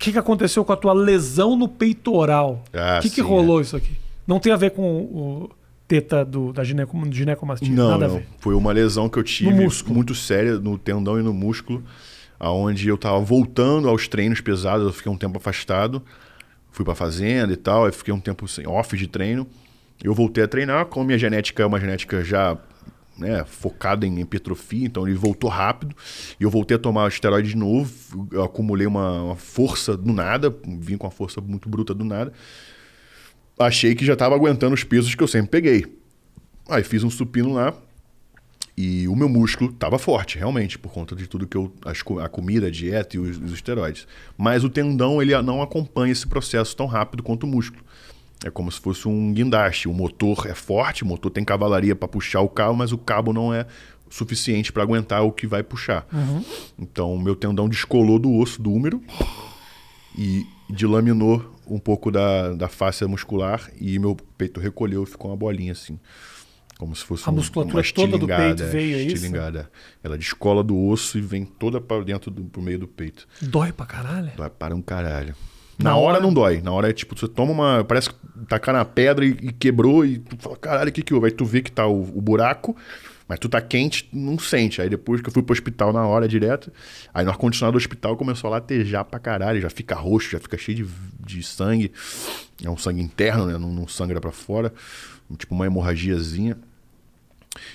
que, que aconteceu com a tua lesão no peitoral? O Ah, que, que sim, rolou isso aqui? Não tem a ver com o teta do, da gineco, ginecomastia, Não, nada a não. ver. Foi uma lesão que eu tive muito séria no tendão e no músculo, aonde eu tava voltando aos treinos pesados, eu fiquei um tempo afastado, fui pra fazenda e tal, aí fiquei um tempo sem off de treino. Eu voltei a treinar, como minha genética é uma genética já né, focada em hipertrofia, então ele voltou rápido. E eu voltei a tomar esteroide de novo, eu acumulei uma, uma força do nada, vim com uma força muito bruta do nada. Achei que já estava aguentando os pesos que eu sempre peguei. Aí fiz um supino lá e o meu músculo estava forte, realmente, por conta de tudo que eu. a comida, a dieta e os, os esteroides. Mas o tendão ele não acompanha esse processo tão rápido quanto o músculo. É como se fosse um guindaste. O motor é forte, o motor tem cavalaria para puxar o cabo, mas o cabo não é suficiente para aguentar o que vai puxar. Então, o meu tendão descolou do osso do úmero e dilaminou um pouco da, da face muscular e meu peito recolheu e ficou uma bolinha assim. Como se fosse A um- musculatura uma toda do peito veio, é isso? Ela descola do osso e vem toda para dentro do pro meio do peito. Dói pra caralho? Dói para um caralho. Na hora- não dói. Na hora é tipo, você toma uma. Parece que tacar na pedra e, e quebrou e tu fala, caralho, o que que houve? Aí tu vê que tá o, o buraco, mas tu tá quente, não sente. Aí depois que eu fui pro hospital na hora direto, aí no ar-condicionado do hospital começou a latejar pra caralho, já fica roxo, já fica cheio de, de sangue. É um sangue interno, né? Não, não sangra pra fora. Tipo uma hemorragiazinha.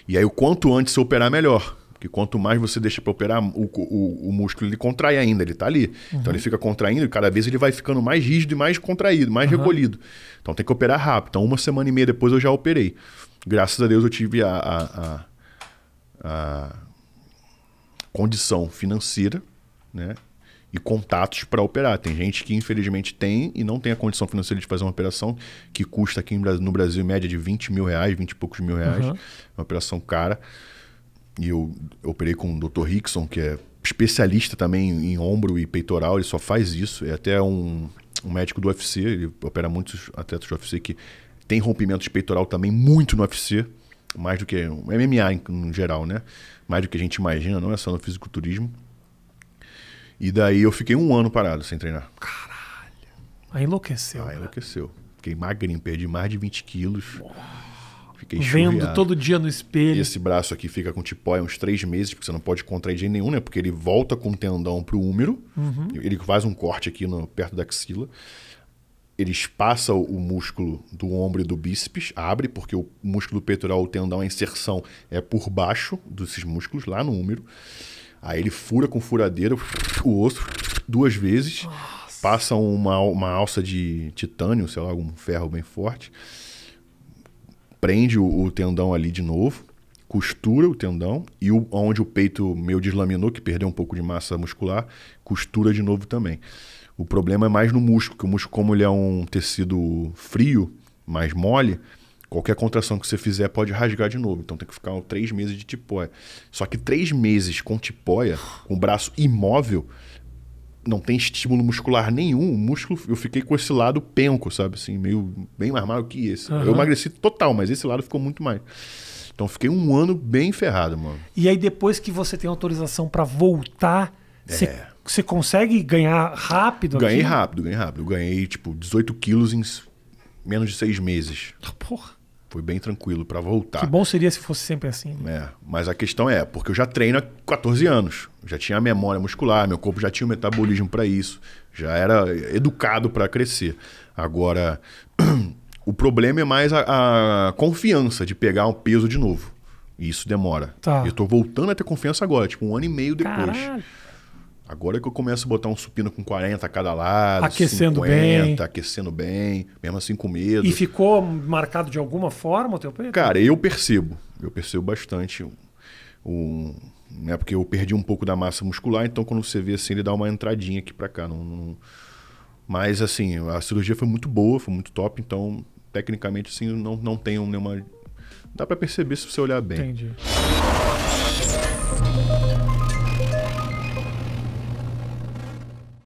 E aí, o quanto antes você operar, melhor. Porque quanto mais você deixa para operar, o, o, o músculo ele contrai ainda, ele tá ali. Então ele fica contraindo e cada vez ele vai ficando mais rígido e mais contraído, mais recolhido. Então tem que operar rápido. Então, uma semana e meia depois eu já operei. Graças a Deus eu tive a, a, a- a condição financeira, né? E contatos para operar. Tem gente que infelizmente tem e não tem a condição financeira de fazer uma operação que custa aqui no Brasil em média de 20 mil reais, 20 e poucos mil reais. Uhum. Uma operação cara. E eu, operei com o Dr. Rickson, que é especialista também em ombro e peitoral, ele só faz isso. É até um, um médico do UFC, ele opera muitos atletas do UFC que tem rompimento de peitoral também muito no UFC, mais do que o MMA em, em geral, né? Mais do que a gente imagina, não é só no fisiculturismo. E daí eu fiquei um ano parado sem treinar. Aí enlouqueceu. Cara. enlouqueceu. Fiquei magrinho, perdi mais de 20 quilos. Fiquei Vendo churriado. todo dia no espelho. Esse braço aqui fica com tipóia uns três meses, porque você não pode contrair de jeito nenhum, né? Porque ele volta com o tendão pro úmero, ele faz um corte aqui no, perto da axila, ele espaça o, músculo do ombro e do bíceps, abre, porque o músculo peitoral, o tendão, a inserção é por baixo desses músculos, lá no úmero. Aí ele fura com furadeira o osso duas vezes, passa uma, uma alça de titânio, sei lá, algum ferro bem forte, prende o, o tendão ali de novo, costura o tendão e o, onde o peito meu deslaminou, que perdeu um pouco de massa muscular, costura de novo também. O problema é mais no músculo, que o músculo, como ele é um tecido frio, mais mole, qualquer contração que você fizer pode rasgar de novo. Então tem que ficar três meses de tipóia. Só que três meses com tipóia, com o braço imóvel, não tem estímulo muscular nenhum. O músculo, eu fiquei com esse lado penco, sabe? Assim, meio bem mais magro que esse. Aham. Eu emagreci total, mas esse lado ficou muito mais. Então fiquei um ano bem ferrado, mano. E aí, depois que você tem autorização pra voltar, você É. você consegue ganhar rápido? Ganhei aquilo? rápido, ganhei rápido. Eu ganhei, tipo, 18 quilos em menos de seis meses. Porra, Foi bem tranquilo pra voltar. que bom seria se fosse sempre assim. É, mas a questão é, porque eu já treino há 14 anos. Já tinha a memória muscular, meu corpo já tinha o metabolismo para isso. Já era educado para crescer. Agora, o problema é mais a, a confiança de pegar um peso de novo. E isso demora. Tá. Eu tô voltando a ter confiança agora, tipo um ano e meio depois. Caralho. Agora que eu começo a botar um supino com 40 a cada lado, Aquecendo 50, bem. aquecendo bem, mesmo assim com medo. E ficou marcado de alguma forma o teu peito? Cara, eu percebo. Eu percebo bastante. Né, porque eu perdi um pouco da massa muscular, então quando você vê assim, ele dá uma entradinha aqui pra cá. Não, não- Mas assim, a cirurgia foi muito boa, foi muito top, então tecnicamente assim, não, não tenho nenhuma. Dá pra perceber se você olhar bem. Entendi.